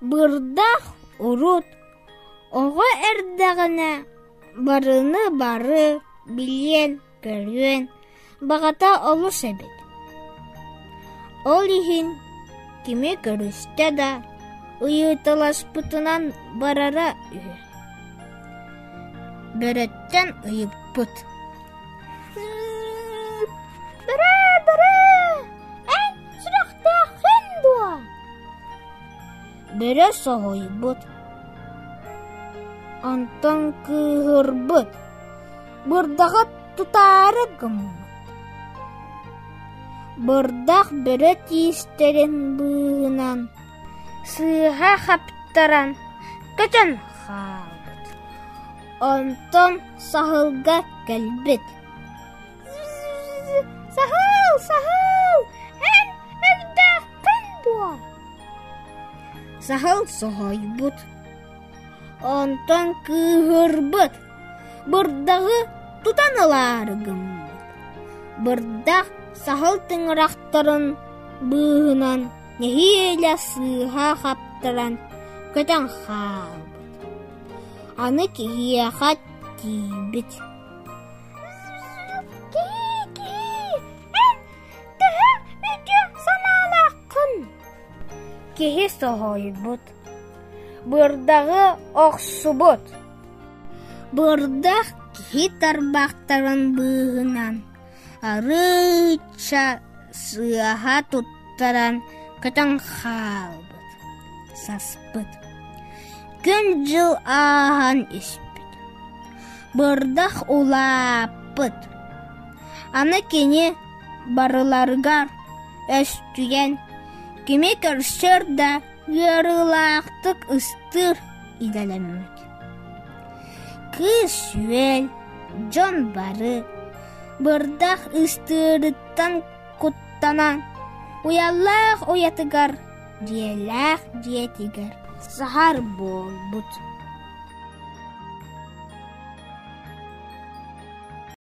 Бырдах урут, ого эрдәгенә барыны бары, билен, көрген, бағата олус эбит. Ол иһин киме көрүстә да, ыйытыласпытынан барара үһү. Бөрөттән ыйыппыт. Бара, Бөрө соғойбыт. Антон кыһырбыт. Бырдағы тутары гыммыт. Бырдақ бөрө тиістерін быынан. Сыға хаптаран көтөн халбыт. Антон сахылга кәлбит. Сахыл, сахыл! Сахыл соғайбыт. Антон кыһырбыт. Бырдағы тутанылар гыммыт. Бырдақ сахыл тыңырақтарын быһынан нехиэля сыыха хаптаран көтөн хаалбыт. Аны киһиэхат тиибит. Киһи соһойбут. Бырдағы оҡсубут. Бырдах киһи тарбақтарын быһынан. Арыча сыаха туттаран көтөн хаалбыт. Саспыт. Күн жыл ахан испит. Бырдах улаппыт. Аны кені барыларгар өстүген кеме көрсөр да ярылақтык ыстыр иделеммек. Кыз сүйел, жон бары, бырдах ыстырыттан куттанан, уяллах уятыгар, диелах диетигер, сахар бол бут.